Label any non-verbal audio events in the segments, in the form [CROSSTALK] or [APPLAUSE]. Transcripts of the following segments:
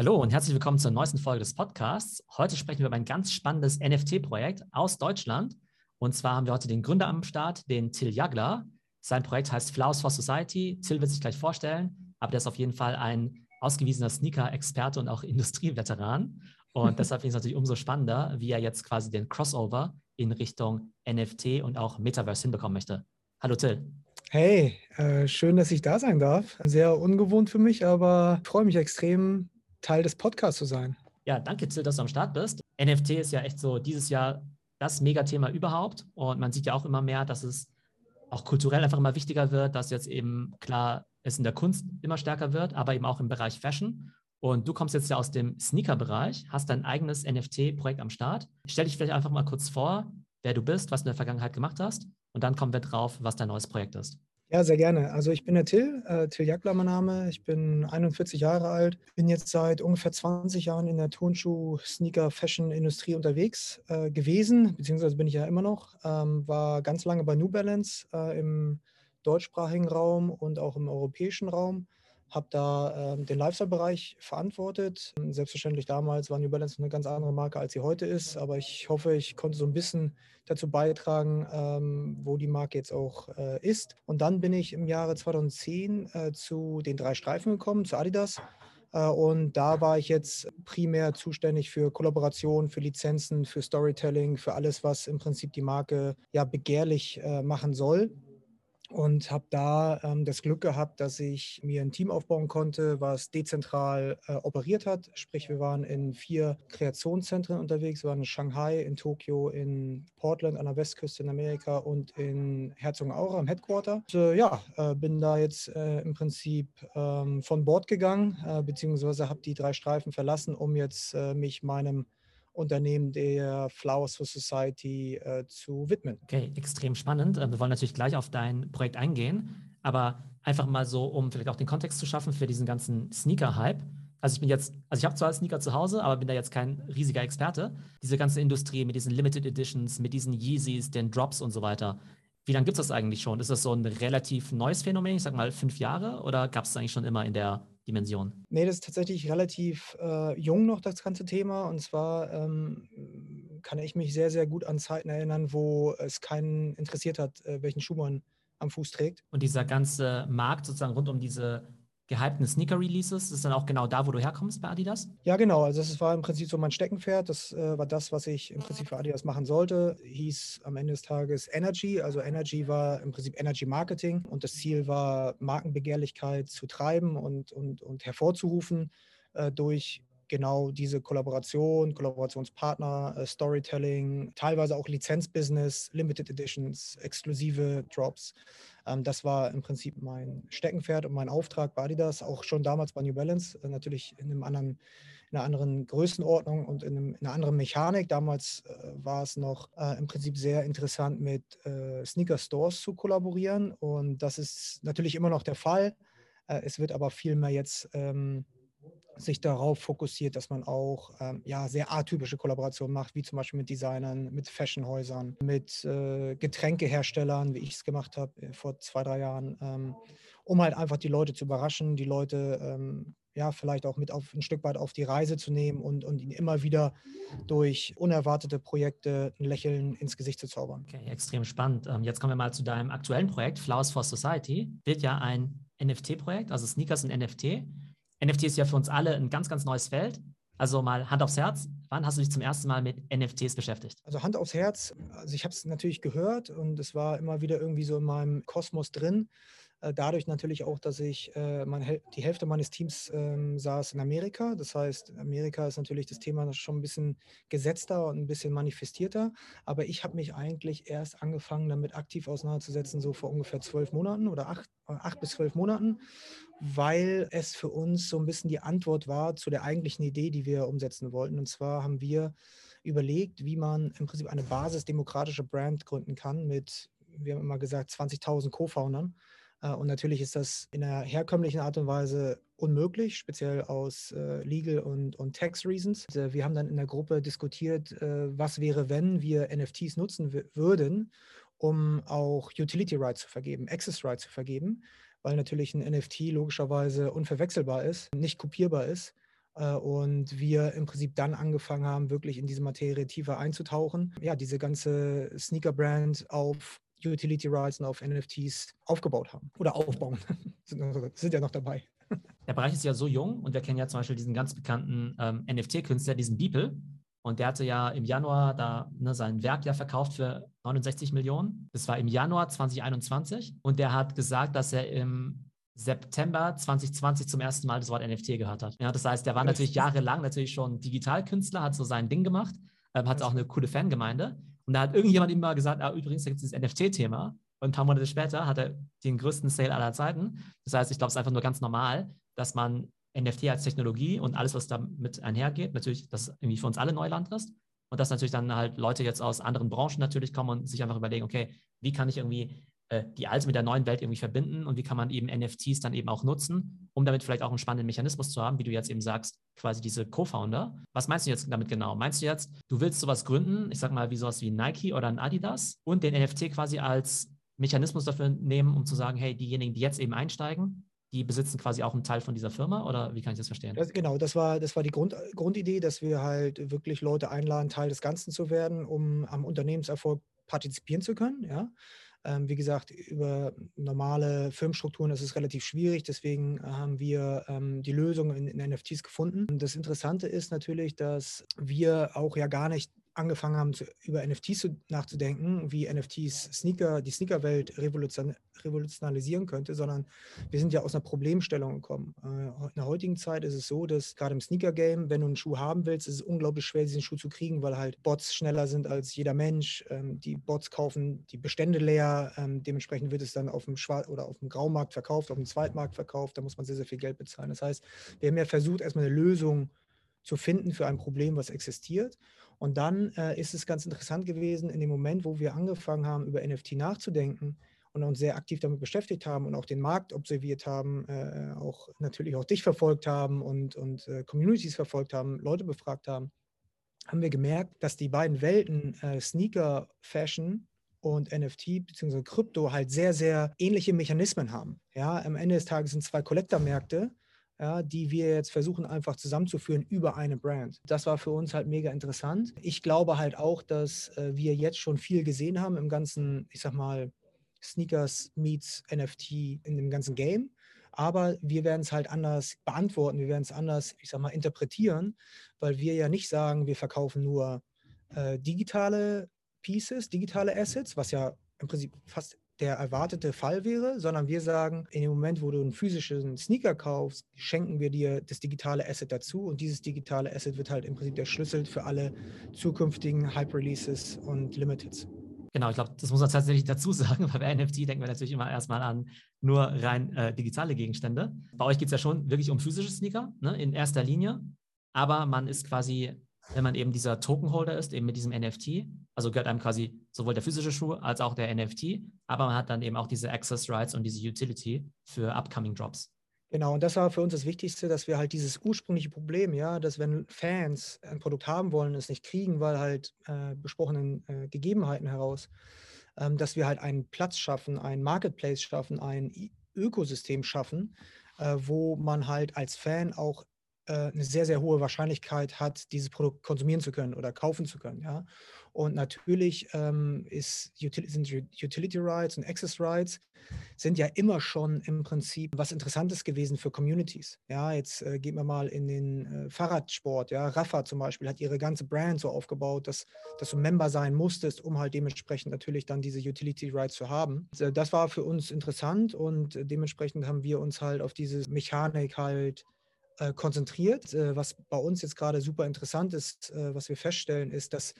Hallo und herzlich willkommen zur neuesten Folge des Podcasts. Heute sprechen wir über ein ganz spannendes NFT-Projekt aus Deutschland. Und zwar haben wir heute den Gründer am Start, den Till Jagler. Sein Projekt heißt Flowers for Society. Till wird sich gleich vorstellen, aber der ist auf jeden Fall ein ausgewiesener Sneaker-Experte und auch [LAUGHS] Industrieveteran. Und deshalb finde ich es natürlich umso spannender, wie er jetzt quasi den Crossover in Richtung NFT und auch Metaverse hinbekommen möchte. Hallo Till. Hey, äh, schön, dass ich da sein darf. Sehr ungewohnt für mich, aber freue mich extrem, Teil des Podcasts zu sein. Ja, danke Till, dass du am Start bist. NFT ist ja echt so dieses Jahr das Megathema überhaupt. Und man sieht ja auch immer mehr, dass es auch kulturell einfach immer wichtiger wird, dass jetzt eben klar es in der Kunst immer stärker wird, aber eben auch im Bereich Fashion. Und du kommst jetzt ja aus dem Sneaker-Bereich, hast dein eigenes NFT-Projekt am Start. Stell dich vielleicht einfach mal kurz vor, wer du bist, was du in der Vergangenheit gemacht hast. Und dann kommen wir drauf, was dein neues Projekt ist. Ja, sehr gerne. Also ich bin der Till, äh, Till Jackler mein Name. Ich bin 41 Jahre alt, bin jetzt seit ungefähr 20 Jahren in der Turnschuh, Sneaker, Fashion-Industrie unterwegs äh, gewesen, beziehungsweise bin ich ja immer noch. Ähm, war ganz lange bei New Balance äh, im deutschsprachigen Raum und auch im europäischen Raum habe da ähm, den Lifestyle-Bereich verantwortet. Selbstverständlich damals war New Balance eine ganz andere Marke, als sie heute ist, aber ich hoffe, ich konnte so ein bisschen dazu beitragen, ähm, wo die Marke jetzt auch äh, ist. Und dann bin ich im Jahre 2010 äh, zu den drei Streifen gekommen, zu Adidas. Äh, und da war ich jetzt primär zuständig für Kollaboration, für Lizenzen, für Storytelling, für alles, was im Prinzip die Marke ja begehrlich äh, machen soll und habe da ähm, das Glück gehabt, dass ich mir ein Team aufbauen konnte, was dezentral äh, operiert hat. Sprich, wir waren in vier Kreationszentren unterwegs. Wir waren in Shanghai, in Tokio, in Portland an der Westküste in Amerika und in Herzogenaurach am Headquarter. Und, äh, ja, äh, bin da jetzt äh, im Prinzip ähm, von Bord gegangen, äh, beziehungsweise habe die drei Streifen verlassen, um jetzt äh, mich meinem Unternehmen der Flowers for Society äh, zu widmen. Okay, extrem spannend. Äh, wir wollen natürlich gleich auf dein Projekt eingehen, aber einfach mal so, um vielleicht auch den Kontext zu schaffen für diesen ganzen Sneaker-Hype. Also ich bin jetzt, also ich habe zwar Sneaker zu Hause, aber bin da jetzt kein riesiger Experte. Diese ganze Industrie mit diesen Limited Editions, mit diesen Yeezys, den Drops und so weiter. Wie lange gibt es das eigentlich schon? Ist das so ein relativ neues Phänomen, ich sag mal fünf Jahre, oder gab es eigentlich schon immer in der Dimension? Nee, das ist tatsächlich relativ äh, jung noch, das ganze Thema. Und zwar ähm, kann ich mich sehr, sehr gut an Zeiten erinnern, wo es keinen interessiert hat, äh, welchen Schuh man am Fuß trägt. Und dieser ganze Markt sozusagen rund um diese gehypten Sneaker-Releases? Ist dann auch genau da, wo du herkommst bei Adidas? Ja, genau. Also das war im Prinzip so mein Steckenpferd. Das äh, war das, was ich im Prinzip für Adidas machen sollte. Hieß am Ende des Tages Energy. Also Energy war im Prinzip Energy Marketing und das Ziel war, Markenbegehrlichkeit zu treiben und, und, und hervorzurufen äh, durch genau diese Kollaboration, Kollaborationspartner, äh, Storytelling, teilweise auch Lizenzbusiness, Limited Editions, exklusive Drops. Ähm, das war im Prinzip mein Steckenpferd und mein Auftrag bei Adidas, auch schon damals bei New Balance, äh, natürlich in einem anderen in einer anderen Größenordnung und in, einem, in einer anderen Mechanik. Damals äh, war es noch äh, im Prinzip sehr interessant, mit äh, Sneaker Stores zu kollaborieren. Und das ist natürlich immer noch der Fall. Äh, es wird aber vielmehr jetzt ähm, sich darauf fokussiert, dass man auch ähm, ja, sehr atypische Kollaborationen macht, wie zum Beispiel mit Designern, mit Fashionhäusern, mit äh, Getränkeherstellern, wie ich es gemacht habe äh, vor zwei, drei Jahren, ähm, um halt einfach die Leute zu überraschen, die Leute ähm, ja vielleicht auch mit auf ein Stück weit auf die Reise zu nehmen und, und ihnen immer wieder durch unerwartete Projekte ein Lächeln ins Gesicht zu zaubern. Okay, extrem spannend. Ähm, jetzt kommen wir mal zu deinem aktuellen Projekt, Flowers for Society. Wird ja ein NFT-Projekt, also Sneakers und NFT. NFT ist ja für uns alle ein ganz, ganz neues Feld. Also mal Hand aufs Herz, wann hast du dich zum ersten Mal mit NFTs beschäftigt? Also Hand aufs Herz, also ich habe es natürlich gehört und es war immer wieder irgendwie so in meinem Kosmos drin. Äh, dadurch natürlich auch, dass ich äh, die Hälfte meines Teams ähm, saß in Amerika. Das heißt, Amerika ist natürlich das Thema schon ein bisschen gesetzter und ein bisschen manifestierter. Aber ich habe mich eigentlich erst angefangen, damit aktiv auseinanderzusetzen, so vor ungefähr zwölf Monaten oder acht, acht bis zwölf Monaten weil es für uns so ein bisschen die Antwort war zu der eigentlichen Idee, die wir umsetzen wollten. Und zwar haben wir überlegt, wie man im Prinzip eine basisdemokratische Brand gründen kann mit, wir haben immer gesagt, 20.000 Co-Foundern. Äh, und natürlich ist das in einer herkömmlichen Art und Weise unmöglich, speziell aus äh, Legal und, und Tax Reasons. Äh, wir haben dann in der Gruppe diskutiert, äh, was wäre, wenn wir NFTs nutzen würden, um auch Utility Rights zu vergeben, Access Rights zu vergeben weil natürlich ein NFT logischerweise unverwechselbar ist, nicht kopierbar ist Äh, und wir im Prinzip dann angefangen haben, wirklich in diese Materie tiefer einzutauchen. Ja, diese ganze Sneaker-Brand auf Utility Rights und auf NFTs aufgebaut haben oder aufbauen. [LAUGHS] sind, ja noch dabei. Der Bereich ist ja so jung und wir kennen ja zum Beispiel diesen ganz bekannten ähm, NFT-Künstler, diesen Beeple. Und der hatte ja im Januar da ne, sein Werk ja verkauft für 69 Millionen. Das war im Januar 2021. Und der hat gesagt, dass er im September 2020 zum ersten Mal das Wort NFT gehört hat. Ja, das heißt, der war natürlich jahrelang natürlich schon Digitalkünstler, hat so sein Ding gemacht, ähm, hat auch eine coole Fangemeinde. Und da hat irgendjemand ihm mal gesagt, ah, übrigens, da gibt es dieses NFT-Thema. Und ein paar Monate später hat er den größten Sale aller Zeiten. Das heißt, ich glaube, es ist einfach nur ganz normal, dass man NFT als Technologie und alles, was damit einhergeht, natürlich, dass irgendwie für uns alle Neuland ist. Und dass natürlich dann halt Leute jetzt aus anderen Branchen natürlich kommen und sich einfach überlegen, okay, wie kann ich irgendwie äh, die alte mit der neuen Welt irgendwie verbinden und wie kann man eben NFTs dann eben auch nutzen, um damit vielleicht auch einen spannenden Mechanismus zu haben, wie du jetzt eben sagst, quasi diese Co-Founder. Was meinst du jetzt damit genau? Meinst du jetzt, du willst sowas gründen, ich sag mal wie sowas wie Nike oder ein Adidas und den NFT quasi als Mechanismus dafür nehmen, um zu sagen, hey, diejenigen, die jetzt eben einsteigen, die besitzen quasi auch einen Teil von dieser Firma oder wie kann ich das verstehen? Das, genau, das war, das war die Grund, Grundidee, dass wir halt wirklich Leute einladen, Teil des Ganzen zu werden, um am Unternehmenserfolg partizipieren zu können. Ja? Ähm, wie gesagt, über normale Firmenstrukturen ist es relativ schwierig. Deswegen haben wir ähm, die Lösung in, in NFTs gefunden. Das Interessante ist natürlich, dass wir auch ja gar nicht angefangen haben, zu, über NFTs zu, nachzudenken, wie NFTs Sneaker, die Sneakerwelt revolution, revolutionalisieren könnte, sondern wir sind ja aus einer Problemstellung gekommen. Äh, in der heutigen Zeit ist es so, dass gerade im Sneaker-Game, wenn du einen Schuh haben willst, ist es unglaublich schwer, diesen Schuh zu kriegen, weil halt Bots schneller sind als jeder Mensch. Ähm, die Bots kaufen die Bestände leer. Ähm, dementsprechend wird es dann auf dem Schwarz- oder auf dem Graumarkt verkauft, auf dem Zweitmarkt verkauft. Da muss man sehr, sehr viel Geld bezahlen. Das heißt, wir haben ja versucht, erstmal eine Lösung zu finden für ein Problem, was existiert. Und dann äh, ist es ganz interessant gewesen, in dem Moment, wo wir angefangen haben, über NFT nachzudenken und uns sehr aktiv damit beschäftigt haben und auch den Markt observiert haben, äh, auch natürlich auch dich verfolgt haben und, und äh, Communities verfolgt haben, Leute befragt haben, haben wir gemerkt, dass die beiden Welten äh, Sneaker, Fashion und NFT bzw. Krypto halt sehr, sehr ähnliche Mechanismen haben. Ja, am Ende des Tages sind zwei Kollektormärkte ja, die wir jetzt versuchen einfach zusammenzuführen über eine Brand. Das war für uns halt mega interessant. Ich glaube halt auch, dass äh, wir jetzt schon viel gesehen haben im ganzen, ich sag mal, Sneakers meets NFT in dem ganzen Game. Aber wir werden es halt anders beantworten, wir werden es anders, ich sag mal, interpretieren, weil wir ja nicht sagen, wir verkaufen nur äh, digitale Pieces, digitale Assets, was ja im Prinzip fast der erwartete Fall wäre, sondern wir sagen, in dem Moment, wo du einen physischen Sneaker kaufst, schenken wir dir das digitale Asset dazu und dieses digitale Asset wird halt im Prinzip der Schlüssel für alle zukünftigen Hype-Releases und Limiteds. Genau, ich glaube, das muss man tatsächlich dazu [LAUGHS] sagen, weil bei NFT denken wir natürlich immer erstmal an nur rein äh, digitale Gegenstände. Bei euch geht es ja schon wirklich um physische Sneaker, ne, in erster Linie, aber man ist quasi wenn man eben dieser Tokenholder ist, eben mit diesem NFT. Also gehört einem quasi sowohl der physische Schuh als auch der NFT, aber man hat dann eben auch diese Access Rights und diese Utility für upcoming Drops. Genau, und das war für uns das Wichtigste, dass wir halt dieses ursprüngliche Problem, ja, dass wenn Fans ein Produkt haben wollen, es nicht kriegen, weil halt äh, besprochenen äh, Gegebenheiten heraus, ähm, dass wir halt einen Platz schaffen, ein Marketplace schaffen, ein Ökosystem schaffen, äh, wo man halt als Fan auch eine sehr, sehr hohe Wahrscheinlichkeit hat, dieses Produkt konsumieren zu können oder kaufen zu können. Ja? Und natürlich ähm, ist, sind Utility Rights und Access Rights sind ja immer schon im Prinzip was Interessantes gewesen für Communities. Ja, jetzt äh, gehen wir mal in den äh, Fahrradsport. Ja, Rafa zum Beispiel hat ihre ganze Brand so aufgebaut, dass, dass du Member sein musstest, um halt dementsprechend natürlich dann diese Utility Rights zu haben. Das war für uns interessant und dementsprechend haben wir uns halt auf diese Mechanik halt äh, konzentriert. Äh, was bei uns jetzt gerade super interessant ist, äh, was wir feststellen, ist, dass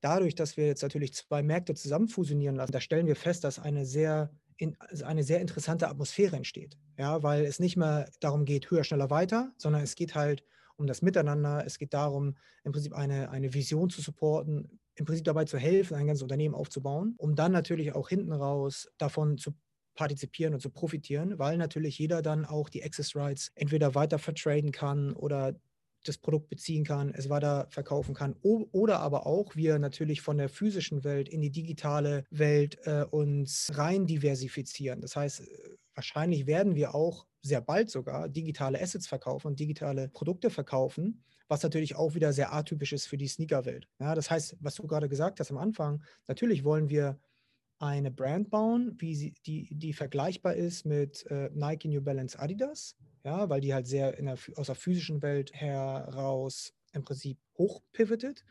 dadurch, dass wir jetzt natürlich zwei Märkte zusammen fusionieren lassen, da stellen wir fest, dass eine sehr also eine sehr interessante Atmosphäre entsteht. Ja, weil es nicht mehr darum geht, höher, schneller, weiter, sondern es geht halt um das Miteinander. Es geht darum, im Prinzip eine, eine Vision zu supporten, im Prinzip dabei zu helfen, ein ganzes Unternehmen aufzubauen, um dann natürlich auch hinten raus davon zu partizipieren und zu profitieren, weil natürlich jeder dann auch die Access Rights entweder weiter vertraden kann oder das Produkt beziehen kann, es weiter verkaufen kann oder aber auch wir natürlich von der physischen Welt in die digitale Welt äh, uns rein diversifizieren. Das heißt, wahrscheinlich werden wir auch sehr bald sogar digitale Assets verkaufen und digitale Produkte verkaufen, was natürlich auch wieder sehr atypisch ist für die Sneaker-Welt. Ja, das heißt, was du gerade gesagt hast am Anfang, natürlich wollen wir eine Brand bauen, wie sie, die, die vergleichbar ist mit äh, Nike, New Balance, Adidas, ja, weil die halt sehr der, aus der physischen Welt heraus im Prinzip hochpivotet,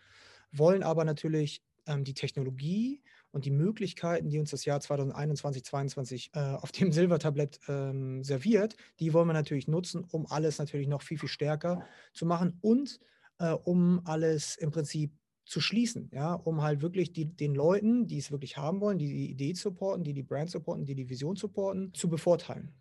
wollen aber natürlich ähm, die Technologie und die Möglichkeiten, die uns das Jahr 2021, 2022 äh, auf dem Silbertablett ähm, serviert, die wollen wir natürlich nutzen, um alles natürlich noch viel, viel stärker zu machen und äh, um alles im Prinzip zu schließen, ja, um halt wirklich die, den Leuten, die es wirklich haben wollen, die die Idee supporten, die die Brand supporten, die die Vision supporten, zu bevorteilen.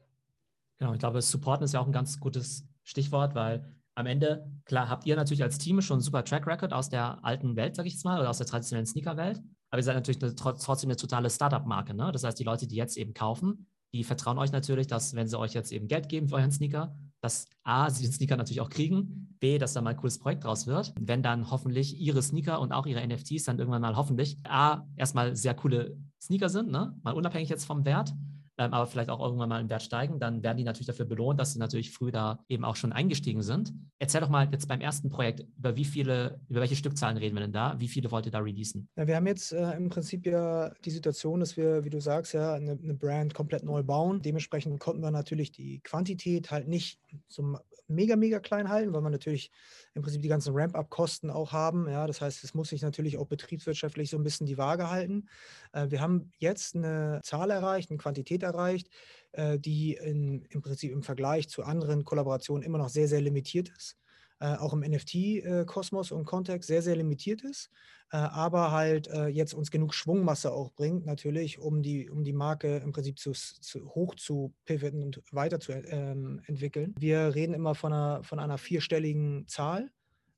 Genau, ich glaube, supporten ist ja auch ein ganz gutes Stichwort, weil am Ende, klar, habt ihr natürlich als Team schon einen super Track Record aus der alten Welt, sag ich jetzt mal, oder aus der traditionellen Sneaker-Welt. Aber ihr seid natürlich eine, trotzdem eine totale Startup-Marke. Ne? Das heißt, die Leute, die jetzt eben kaufen, die vertrauen euch natürlich, dass, wenn sie euch jetzt eben Geld geben für euren Sneaker, dass A, sie den Sneaker natürlich auch kriegen, B, dass da mal ein cooles Projekt draus wird. Wenn dann hoffentlich ihre Sneaker und auch ihre NFTs dann irgendwann mal hoffentlich A, erstmal sehr coole Sneaker sind, ne? mal unabhängig jetzt vom Wert ähm, aber vielleicht auch irgendwann mal im Wert steigen, dann werden die natürlich dafür belohnt, dass sie natürlich früh da eben auch schon eingestiegen sind. Erzähl doch mal jetzt beim ersten Projekt, über wie viele, über welche Stückzahlen reden wir denn da? Wie viele wollt ihr da releasen? Ja, wir haben jetzt äh, im Prinzip ja die Situation, dass wir, wie du sagst, ja, eine, eine Brand komplett neu bauen. Dementsprechend konnten wir natürlich die Quantität halt nicht so mega, mega klein halten, weil wir natürlich im Prinzip die ganzen Ramp-up-Kosten auch haben. Ja, das heißt, es muss sich natürlich auch betriebswirtschaftlich so ein bisschen die Waage halten. Äh, wir haben jetzt eine Zahl erreicht, eine Quantität erreicht, äh, die in, im Prinzip im Vergleich zu anderen Kollaborationen immer noch sehr, sehr limitiert ist. Äh, auch im NFT-Kosmos und Kontext sehr, sehr limitiert ist, äh, aber halt äh, jetzt uns genug Schwungmasse auch bringt, natürlich, um die, um die Marke im Prinzip zu, zu hoch zu pivoten und weiter zu ähm, entwickeln. Wir reden immer von einer, von einer vierstelligen Zahl.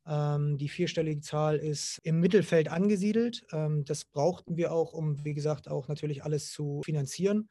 Ähm, die vierstellige Zahl ist im Mittelfeld angesiedelt. Ähm, das brauchten wir auch, um, wie gesagt, auch natürlich alles zu finanzieren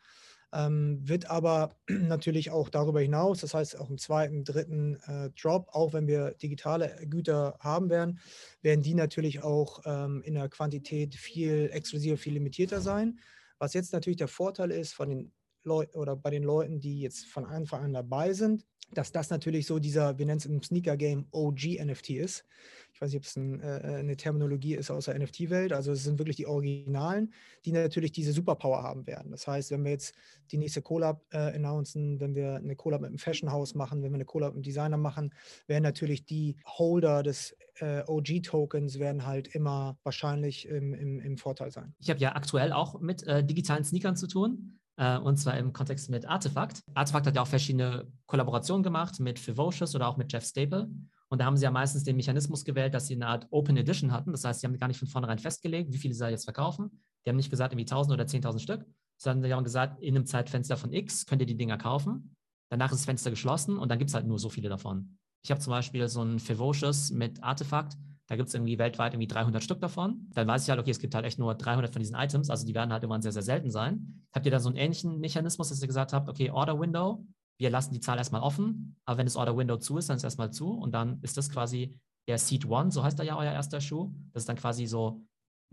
ähm, wird aber [CLEARS THROAT] natürlich auch darüber hinaus, das heißt auch im zweiten, dritten äh, Drop, auch wenn wir digitale Güter haben werden, werden die natürlich auch ähm, in der Quantität viel exklusiver, viel limitierter sein. Was jetzt natürlich der Vorteil ist von den Leuten oder bei den Leuten, die jetzt von Anfang an dabei sind, dass das natürlich so dieser, wir nennen es im Sneaker-Game OG-NFT ist. Ich weiß nicht, ob es ein, äh, äh, eine Terminologie ist aus der NFT-Welt. Also es sind wirklich die Originalen, die natürlich diese Superpower haben werden. Das heißt, wenn wir jetzt die nächste Collab äh, announcen, wenn wir eine Collab mit einem Fashion-Haus machen, wenn wir eine Collab mit einem Designer machen, werden natürlich die Holder des äh, OG-Tokens werden halt immer wahrscheinlich im, im, im Vorteil sein. Ich habe ja aktuell auch mit äh, digitalen Sneakern zu tun. Äh, und zwar im Kontext mit Artefakt. Artefakt hat ja auch verschiedene Kollaborationen gemacht mit Fivocious oder auch mit Jeff Staple. Und da haben sie ja meistens den Mechanismus gewählt, dass sie eine Art Open Edition hatten. Das heißt, sie haben gar nicht von vornherein festgelegt, wie viele sie jetzt verkaufen. Die haben nicht gesagt, irgendwie 1000 oder 10.000 Stück, sondern sie haben gesagt, in einem Zeitfenster von X könnt ihr die Dinger kaufen. Danach ist das Fenster geschlossen und dann gibt es halt nur so viele davon. Ich habe zum Beispiel so ein Fivocious mit Artefakt. Da gibt es irgendwie weltweit irgendwie 300 Stück davon. Dann weiß ich halt, okay, es gibt halt echt nur 300 von diesen Items, also die werden halt irgendwann sehr, sehr selten sein. Habt ihr da so einen ähnlichen Mechanismus, dass ihr gesagt habt, okay, Order Window, wir lassen die Zahl erstmal offen, aber wenn das Order Window zu ist, dann ist es erstmal zu und dann ist das quasi der Seed One, so heißt da ja euer erster Schuh. Das ist dann quasi so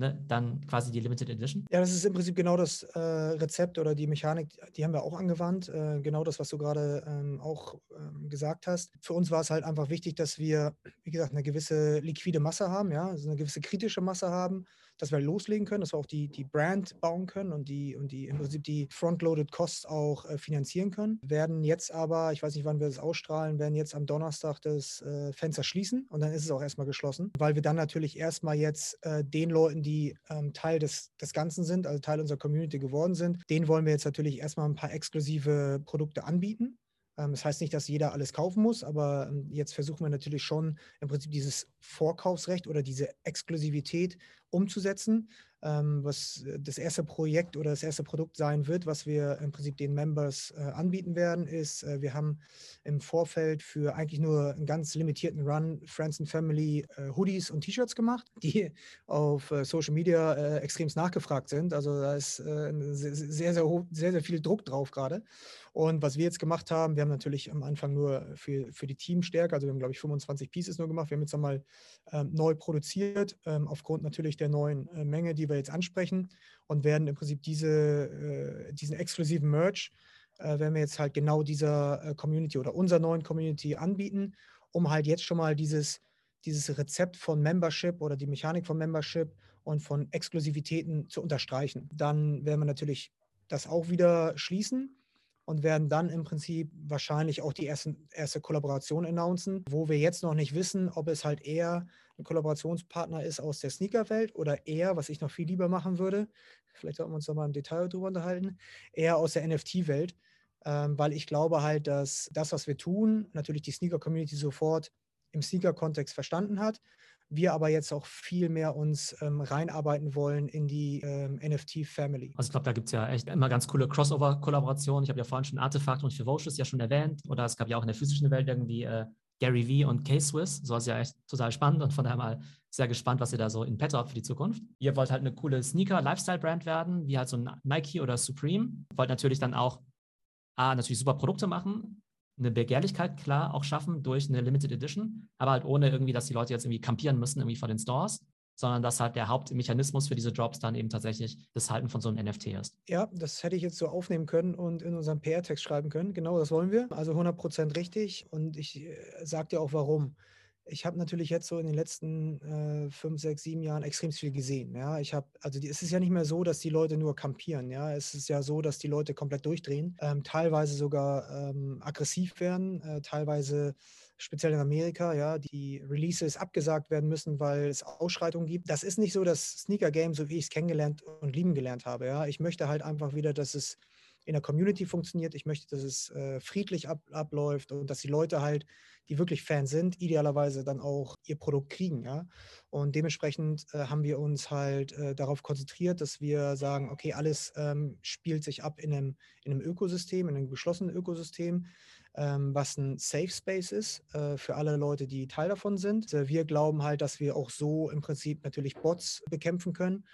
ne, dann quasi die Limited Edition? Ja, das ist im Prinzip genau das äh, Rezept oder die Mechanik, die haben wir auch angewandt. Äh, genau das, was du gerade ähm, auch ähm, gesagt hast. Für uns war es halt einfach wichtig, dass wir, wie gesagt, eine gewisse liquide Masse haben, ja, also eine gewisse kritische Masse haben, dass wir loslegen können, dass wir auch die, die Brand bauen können und die, und die im Prinzip die Frontloaded Costs auch äh, finanzieren können. Werden jetzt aber, ich weiß nicht, wann wir das ausstrahlen, werden jetzt am Donnerstag das äh, Fenster schließen und dann ist es auch erstmal geschlossen, weil wir dann natürlich erstmal jetzt äh, den Leuten, die ähm, Teil des, des Ganzen sind, also Teil unserer Community geworden sind, denen wollen wir jetzt natürlich erstmal ein paar exklusive Produkte anbieten. Ähm, das heißt nicht, dass jeder alles kaufen muss, aber ähm, jetzt versuchen wir natürlich schon im Prinzip dieses Vorkaufsrecht oder diese Exklusivität umzusetzen, ähm, was äh, das erste Projekt oder das erste Produkt sein wird, was wir im Prinzip den Members äh, anbieten werden, ist, äh, wir haben im Vorfeld für eigentlich nur einen ganz limitierten Run Friends and Family Hoodies und T-Shirts gemacht, [LAUGHS] die auf Social Media extremst nachgefragt sind. Also da ist sehr, sehr, sehr, sehr viel Druck drauf gerade. Und was wir jetzt gemacht haben, wir haben natürlich am Anfang nur für, für die Teamstärke, also wir haben, glaube ich, 25 Pieces nur gemacht. Wir haben jetzt einmal ähm, neu produziert, ähm, aufgrund natürlich der neuen äh, Menge, die wir jetzt ansprechen und werden im Prinzip diese, äh, diesen exklusiven Merch äh, werden wir jetzt halt genau dieser äh, Community oder unserer neuen Community anbieten, um halt jetzt schon mal dieses, dieses Rezept von Membership oder die Mechanik von Membership und von Exklusivitäten zu unterstreichen. Dann werden wir natürlich das auch wieder schließen und werden dann im Prinzip wahrscheinlich auch die erste, erste Kollaboration announcen, wo wir jetzt noch nicht wissen, ob es halt eher ein Kollaborationspartner ist aus der Sneakerwelt oder eher, was ich noch viel lieber machen würde, vielleicht sollten wir uns da mal im Detail drüber unterhalten, eher aus der NFT-Welt, ähm, weil ich glaube halt, dass das, was wir tun, natürlich die Sneaker-Community sofort im Sneaker-Kontext verstanden hat wir aber jetzt auch viel mehr uns ähm, reinarbeiten wollen in die ähm, NFT-Family. Also ich glaube, da gibt es ja echt immer ganz coole Crossover-Kollaborationen. Ich habe ja vorhin schon Artefakt und Ferocious ja schon erwähnt. Oder es gab ja auch in der physischen Welt irgendwie äh, Gary Vee und K-Swiss. So ist ja echt total spannend und von daher mal sehr gespannt, was ihr da so in petto habt für die Zukunft. Ihr wollt halt eine coole Sneaker-Lifestyle-Brand werden, wie halt so ein Nike oder Supreme. Wollt natürlich dann auch A, natürlich super Produkte machen, eine Begehrlichkeit klar auch schaffen durch eine Limited Edition, aber halt ohne irgendwie, dass die Leute jetzt irgendwie kampieren müssen irgendwie vor den Stores, sondern dass halt der Hauptmechanismus für diese Drops dann eben tatsächlich das Halten von so einem NFT ist. Ja, das hätte ich jetzt so aufnehmen können und in unserem PR-Text schreiben können. Genau das wollen wir. Also 100% richtig und ich äh, sage dir auch warum ich habe natürlich jetzt so in den letzten äh, fünf, sechs, sieben Jahren extrem viel gesehen. Ja, ich habe, also die, es ist ja nicht mehr so, dass die Leute nur kampieren. Ja, es ist ja so, dass die Leute komplett durchdrehen, ähm, teilweise sogar ähm, aggressiv werden, äh, teilweise speziell in Amerika, ja, die Releases abgesagt werden müssen, weil es Ausschreitungen gibt. Das ist nicht so das Sneaker Game, so wie ich es kennengelernt und lieben gelernt habe. Ja, ich möchte halt einfach wieder, dass es in der Community funktioniert. Ich möchte, dass es äh, friedlich ab, abläuft und dass die Leute halt, die wirklich Fans sind, idealerweise dann auch ihr Produkt kriegen. Ja? Und dementsprechend äh, haben wir uns halt äh, darauf konzentriert, dass wir sagen, okay, alles ähm, spielt sich ab in einem, in einem Ökosystem, in einem geschlossenen Ökosystem. Ähm, was ein Safe Space ist äh, für alle Leute, die Teil davon sind. Äh, wir glauben halt, dass wir auch so im Prinzip natürlich Bots bekämpfen können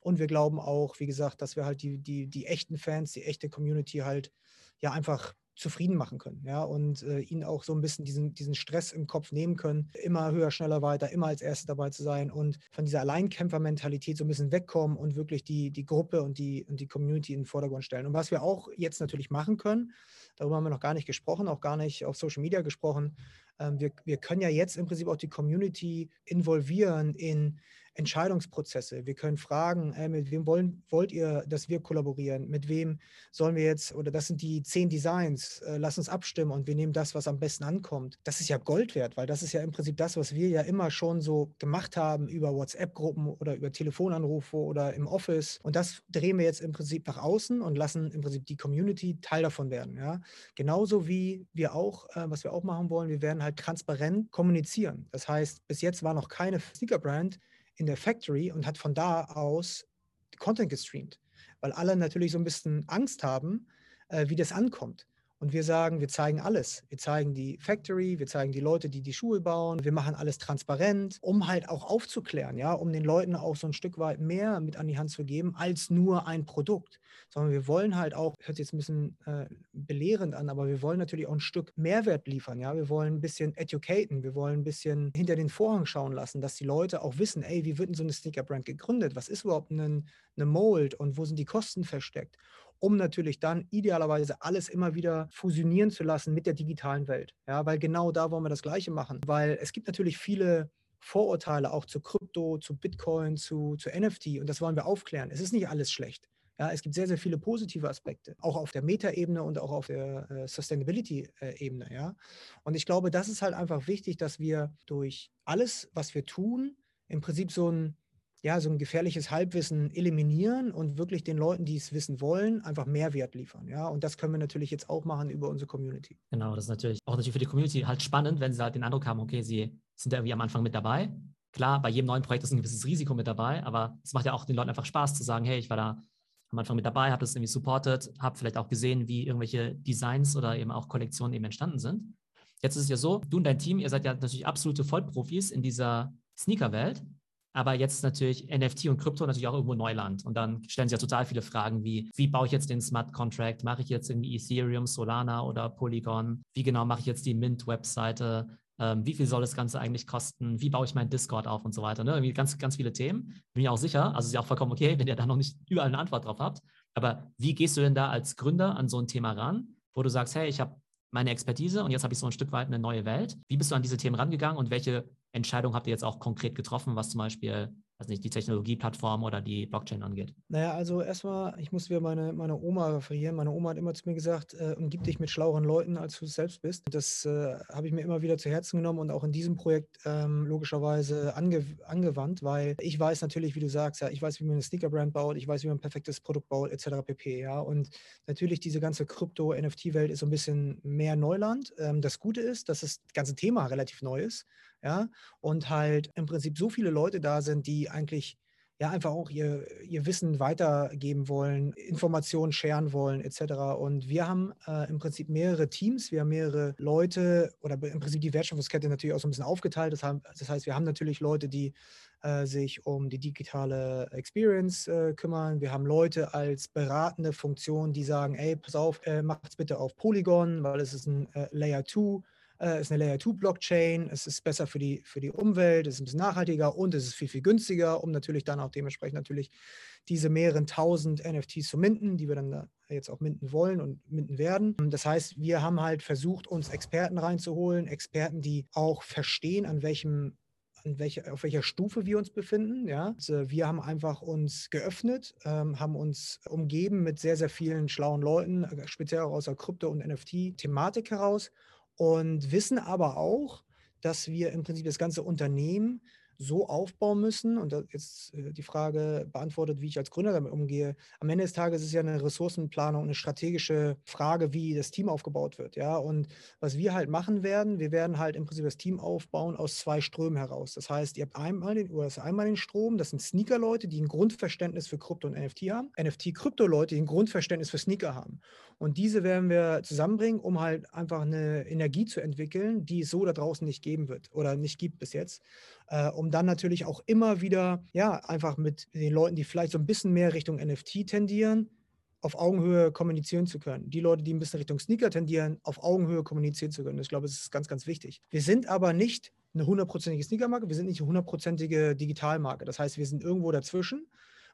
und wir glauben auch, wie gesagt, dass wir halt die, die, die echten Fans, die echte Community halt ja einfach zufrieden machen können, ja, und äh, ihnen auch so ein bisschen diesen, diesen Stress im Kopf nehmen können, immer höher, schneller, weiter, immer als Erster dabei zu sein und von dieser Alleinkämpfermentalität so ein bisschen wegkommen und wirklich die, die Gruppe und die, und die Community in den Vordergrund stellen. Und was wir auch jetzt natürlich machen können, darüber haben wir noch gar nicht gesprochen, auch gar nicht auf Social Media gesprochen, ähm, wir, wir können ja jetzt im Prinzip auch die Community involvieren in Entscheidungsprozesse. Wir können fragen, äh, mit wem wollen, wollt ihr, dass wir kollaborieren? Mit wem sollen wir jetzt, oder das sind die zehn Designs, äh, lass uns abstimmen und wir nehmen das, was am besten ankommt. Das ist ja Gold wert, weil das ist ja im Prinzip das, was wir ja immer schon so gemacht haben über WhatsApp-Gruppen oder über Telefonanrufe oder im Office. Und das drehen wir jetzt im Prinzip nach außen und lassen im Prinzip die Community Teil davon werden. Ja? Genauso wie wir auch, äh, was wir auch machen wollen, wir werden halt transparent kommunizieren. Das heißt, bis jetzt war noch keine Sneaker-Brand, in der Factory und hat von da aus Content gestreamt, weil alle natürlich so ein bisschen Angst haben, äh, wie das ankommt. Und wir sagen, wir zeigen alles. Wir zeigen die Factory, wir zeigen die Leute, die die Schuhe bauen. Wir machen alles transparent, um halt auch aufzuklären, ja, um den Leuten auch so ein Stück weit mehr mit an die Hand zu geben als nur ein Produkt. Sondern wir wollen halt auch, hört jetzt ein bisschen äh, belehrend an, aber wir wollen natürlich auch ein Stück Mehrwert liefern, ja. Wir wollen ein bisschen educaten, wir wollen ein bisschen hinter den Vorhang schauen lassen, dass die Leute auch wissen, ey, wie wird denn so eine Sneaker-Brand gegründet? Was ist überhaupt ein, eine Mold und wo sind die Kosten versteckt? Um natürlich dann idealerweise alles immer wieder fusionieren zu lassen mit der digitalen Welt. Ja, weil genau da wollen wir das Gleiche machen. Weil es gibt natürlich viele Vorurteile auch zu Krypto, zu Bitcoin, zu, zu NFT und das wollen wir aufklären. Es ist nicht alles schlecht. Ja, es gibt sehr, sehr viele positive Aspekte, auch auf der Meta-Ebene und auch auf der äh, Sustainability-Ebene. Ja? Und ich glaube, das ist halt einfach wichtig, dass wir durch alles, was wir tun, im Prinzip so ein ja, so ein gefährliches Halbwissen eliminieren und wirklich den Leuten, die es wissen wollen, einfach Mehrwert liefern. Ja, und das können wir natürlich jetzt auch machen über unsere Community. Genau, das ist natürlich auch natürlich für die Community halt spannend, wenn sie halt den Eindruck haben, okay, sie sind da irgendwie am Anfang mit dabei. Klar, bei jedem neuen Projekt ist ein gewisses Risiko mit dabei, aber es macht ja auch den Leuten einfach Spaß zu sagen, hey, ich war da am Anfang mit dabei, habe das irgendwie supported, habe vielleicht auch gesehen, wie irgendwelche Designs oder eben auch Kollektionen eben entstanden sind. Jetzt ist es ja so, du und dein Team, ihr seid ja natürlich absolute Vollprofis in dieser Sneaker-Welt. Aber jetzt natürlich NFT und Krypto natürlich auch irgendwo Neuland. Und dann stellen sich ja total viele Fragen wie, wie baue ich jetzt den Smart Contract? Mache ich jetzt irgendwie Ethereum, Solana oder Polygon? Wie genau mache ich jetzt die Mint-Webseite? ähm, wie viel soll das Ganze eigentlich kosten, wie baue ich meinen Discord auf und so weiter. Ne? Irgendwie ganz, ganz viele Themen. Bin ich auch sicher, also ist ja auch vollkommen okay, wenn ihr da noch nicht überall eine Antwort drauf habt. Aber wie gehst du denn da als Gründer an so ein Thema ran, wo du sagst, hey, ich habe meine Expertise und jetzt habe ich so ein Stück weit eine neue Welt. Wie bist du an diese Themen rangegangen und welche Entscheidungen habt ihr jetzt auch konkret getroffen, was zum Beispiel also nicht die Technologieplattform oder die Blockchain angeht? Naja, also erstmal, ich muss wieder meine, meine Oma referieren. Meine Oma hat immer zu mir gesagt, äh, umgib dich mit schlaueren Leuten, als du selbst bist. Das äh, habe ich mir immer wieder zu Herzen genommen und auch in diesem Projekt ähm, logischerweise ange angewandt, weil ich weiß natürlich, wie du sagst, ja, ich weiß, wie man eine Sneaker-Brand baut, ich weiß, wie man ein perfektes Produkt baut, etc. pp. Ja, und natürlich diese ganze Krypto-NFT-Welt ist so ein bisschen mehr Neuland. Ähm, das Gute ist, dass das ganze Thema relativ neu ist ja, und halt im Prinzip so viele Leute da sind, die eigentlich ja einfach auch ihr, ihr Wissen weitergeben wollen, Informationen scheren wollen, etc. Und wir haben äh, im Prinzip mehrere Teams, wir haben mehrere Leute oder im Prinzip die Wertschöpfungskette natürlich auch so ein bisschen aufgeteilt. Das, haben, das heißt, wir haben natürlich Leute, die äh, sich um die digitale Experience äh, kümmern. Wir haben Leute als beratende Funktion, die sagen, ey, pass auf, äh, macht's bitte auf Polygon, weil es ist ein äh, Layer 2 äh, ist eine Layer 2 Blockchain, es ist besser für die, für die Umwelt, es ist ein bisschen nachhaltiger und es ist viel, viel günstiger, um natürlich dann auch dementsprechend natürlich diese mehreren tausend NFTs zu minden, die wir dann jetzt auch minden wollen und minden werden. Das heißt, wir haben halt versucht, uns Experten reinzuholen, Experten, die auch verstehen, an welchem welche, auf welcher Stufe wir uns befinden. Ja. Also wir haben einfach uns geöffnet, ähm, haben uns umgeben mit sehr, sehr vielen schlauen Leuten, äh, speziell auch aus der Krypto- und NFT-Thematik heraus und wissen aber auch, dass wir im Prinzip das ganze Unternehmen so aufbauen müssen, und jetzt äh, die Frage beantwortet, wie ich als Gründer damit umgehe. Am Ende des Tages ist es ja eine Ressourcenplanung, eine strategische Frage, wie das Team aufgebaut wird. Ja, und was wir halt machen werden, wir werden halt im Prinzip das Team aufbauen aus zwei Strömen heraus. Das heißt, ihr habt einmal den, oder einmal den Strom, das sind Sneaker-Leute, die ein Grundverständnis für Krypto und NFT haben, NFT-Krypto-Leute, die ein Grundverständnis für Sneaker haben. Und diese werden wir zusammenbringen, um halt einfach eine Energie zu entwickeln, die es so da draußen nicht geben wird oder nicht gibt bis jetzt äh, um dann natürlich auch immer wieder, ja, einfach mit den Leuten, die vielleicht so ein bisschen mehr Richtung NFT tendieren, auf Augenhöhe kommunizieren zu können. Die Leute, die ein bisschen Richtung Sneaker tendieren, auf Augenhöhe kommunizieren zu können. Ich glaube, das ist ganz, ganz wichtig. Wir sind aber nicht eine hundertprozentige Sneakermarke, wir sind nicht eine hundertprozentige Digitalmarke. Das heißt, wir sind irgendwo dazwischen,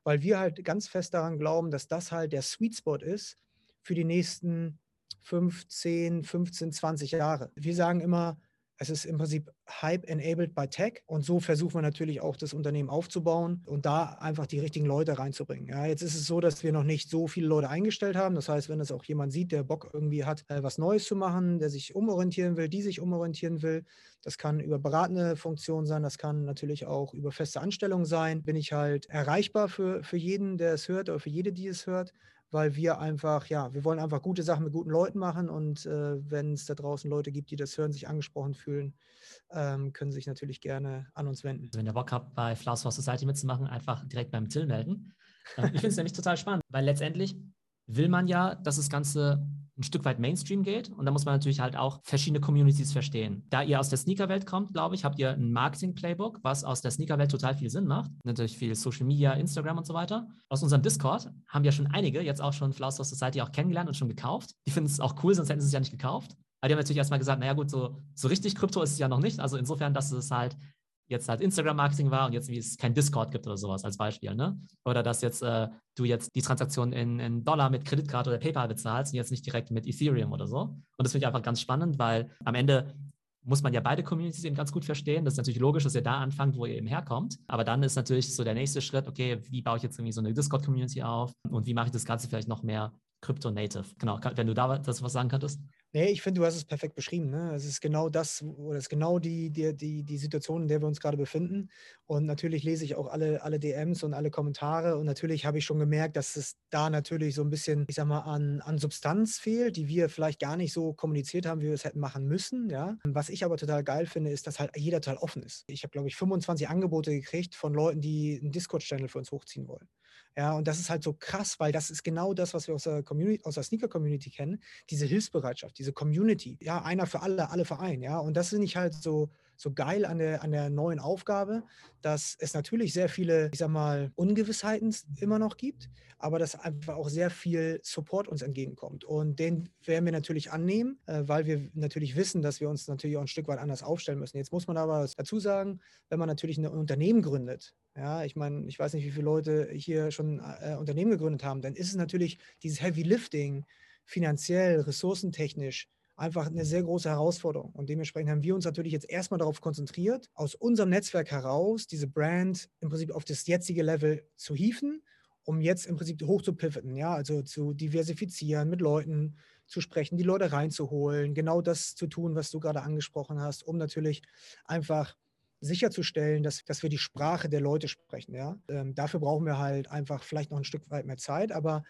weil wir halt ganz fest daran glauben, dass das halt der Sweet Spot ist für die nächsten 15, 15, 20 Jahre. Wir sagen immer, es ist im Prinzip Hype enabled by Tech und so versuchen wir natürlich auch das Unternehmen aufzubauen und da einfach die richtigen Leute reinzubringen. Ja, jetzt ist es so, dass wir noch nicht so viele Leute eingestellt haben. Das heißt, wenn es auch jemand sieht, der Bock irgendwie hat, äh, was Neues zu machen, der sich umorientieren will, die sich umorientieren will, das kann über beratende Funktionen sein, das kann natürlich auch über feste Anstellungen sein. Bin ich halt erreichbar für, für jeden, der es hört oder für jede, die es hört weil wir einfach, ja, wir wollen einfach gute Sachen mit guten Leuten machen und äh, wenn es da draußen Leute gibt, die das hören, sich angesprochen fühlen, ähm, können sich natürlich gerne an uns wenden. Also wenn ihr Bock habt, bei Flowers for Society mitzumachen, einfach direkt beim Till melden. Ähm, ich finde es nämlich total spannend, weil letztendlich will man ja, dass das Ganze ein Stück weit Mainstream geht. Und da muss man natürlich halt auch verschiedene Communities verstehen. Da ihr aus der Sneaker-Welt kommt, glaube ich, habt ihr ein Marketing-Playbook, was aus der Sneaker-Welt total viel Sinn macht. Natürlich viel Social Media, Instagram und so weiter. Aus unserem Discord haben ja schon einige, jetzt auch schon Flowers Society auch kennengelernt und schon gekauft. Die finden es auch cool, sonst hätten sie es ja nicht gekauft. Aber die haben natürlich erstmal gesagt, naja gut, so, so richtig Krypto ist es ja noch nicht. Also insofern, dass es halt jetzt halt Instagram-Marketing war und jetzt wie es kein Discord gibt oder sowas als Beispiel, ne? Oder dass jetzt äh, du jetzt die Transaktion in, in, Dollar mit Kreditkarte oder PayPal bezahlst und jetzt nicht direkt mit Ethereum oder so. Und das finde ich einfach ganz spannend, weil am Ende muss man ja beide Communities eben ganz gut verstehen. Das ist natürlich logisch, dass ihr da anfangt, wo ihr eben herkommt. Aber dann ist natürlich so der nächste Schritt, okay, wie baue ich jetzt irgendwie so eine Discord-Community auf und wie mache ich das Ganze vielleicht noch mehr Crypto-Native? Genau, wenn du da was sagen könntest. Nee, ich finde, du hast es perfekt beschrieben. Ne? Es ist genau das, oder es ist genau die, die, die, die Situation, in der wir uns gerade befinden. Und natürlich lese ich auch alle, alle DMs und alle Kommentare. Und natürlich habe ich schon gemerkt, dass es da natürlich so ein bisschen, ich sag mal, an, an Substanz fehlt, die wir vielleicht gar nicht so kommuniziert haben, wie wir es hätten machen müssen. Ja? Was ich aber total geil finde, ist, dass halt jeder Teil offen ist. Ich habe, glaube ich, 25 Angebote gekriegt von Leuten, die einen Discord-Channel für uns hochziehen wollen. Ja, und das ist halt so krass, weil das ist genau das, was wir aus der Community, aus der Sneaker-Community kennen, diese Hilfsbereitschaft, diese Community. Ja, einer für alle, alle für einen, ja. Und das finde ich halt so, so geil an der, an der neuen Aufgabe, dass es natürlich sehr viele, ich sag mal, Ungewissheiten immer noch gibt, aber dass einfach auch sehr viel Support uns entgegenkommt. Und den werden wir natürlich annehmen, äh, weil wir natürlich wissen, dass wir uns natürlich auch ein Stück weit anders aufstellen müssen. Jetzt muss man aber dazu sagen, wenn man natürlich ein Unternehmen gründet, ja, ich meine, ich weiß nicht, wie viele Leute hier schon äh, Unternehmen gegründet haben, dann ist es natürlich dieses Heavy Lifting, finanziell, ressourcentechnisch, einfach eine sehr große Herausforderung. Und dementsprechend haben wir uns natürlich jetzt erstmal darauf konzentriert, aus unserem Netzwerk heraus diese Brand im Prinzip auf das jetzige Level zu hieven, um jetzt im Prinzip hoch zu pivoten, ja, also zu diversifizieren, mit Leuten zu sprechen, die Leute reinzuholen, genau das zu tun, was du gerade angesprochen hast, um natürlich einfach sicherzustellen, dass, dass wir die Sprache der Leute sprechen. Ja? Ähm, dafür brauchen wir halt einfach vielleicht noch ein Stück weit mehr Zeit, aber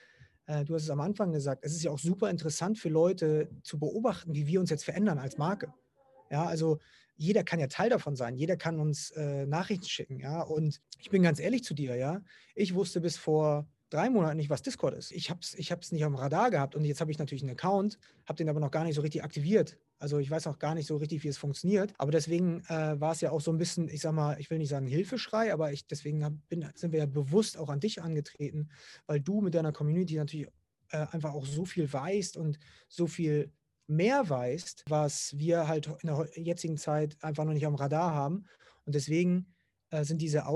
du hast es am Anfang gesagt, es ist ja auch super interessant für Leute zu beobachten, wie wir uns jetzt verändern als Marke. Ja, also jeder kann ja Teil davon sein, jeder kann uns äh, Nachrichten schicken, ja. Und ich bin ganz ehrlich zu dir, ja. Ich wusste bis vor drei Monaten nicht, was Discord ist. Ich habe es ich nicht am Radar gehabt und jetzt habe ich natürlich einen Account, habe den aber noch gar nicht so richtig aktiviert. Also ich weiß auch gar nicht so richtig, wie es funktioniert. Aber deswegen äh, war es ja auch so ein bisschen, ich sag mal, ich will nicht sagen Hilfeschrei, aber ich, deswegen hab, bin, sind wir ja bewusst auch an dich angetreten, weil du mit deiner Community natürlich äh, einfach auch so viel weißt und so viel mehr weißt, was wir halt in der jetzigen Zeit einfach noch nicht am Radar haben. Und deswegen äh, sind diese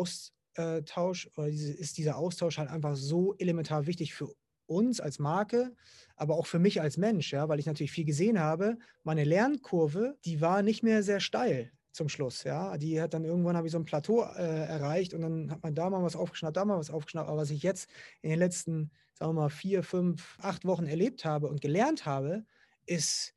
Austausch oder diese, ist dieser Austausch halt einfach so elementar wichtig für uns als Marke, aber auch für mich als Mensch, ja, weil ich natürlich viel gesehen habe. Meine Lernkurve, die war nicht mehr sehr steil zum Schluss, ja. Die hat dann irgendwann habe ich so ein Plateau äh, erreicht und dann hat man da mal was aufgeschnappt, da mal was aufgeschnappt. Aber was ich jetzt in den letzten, sagen wir mal, vier, fünf, acht Wochen erlebt habe und gelernt habe, ist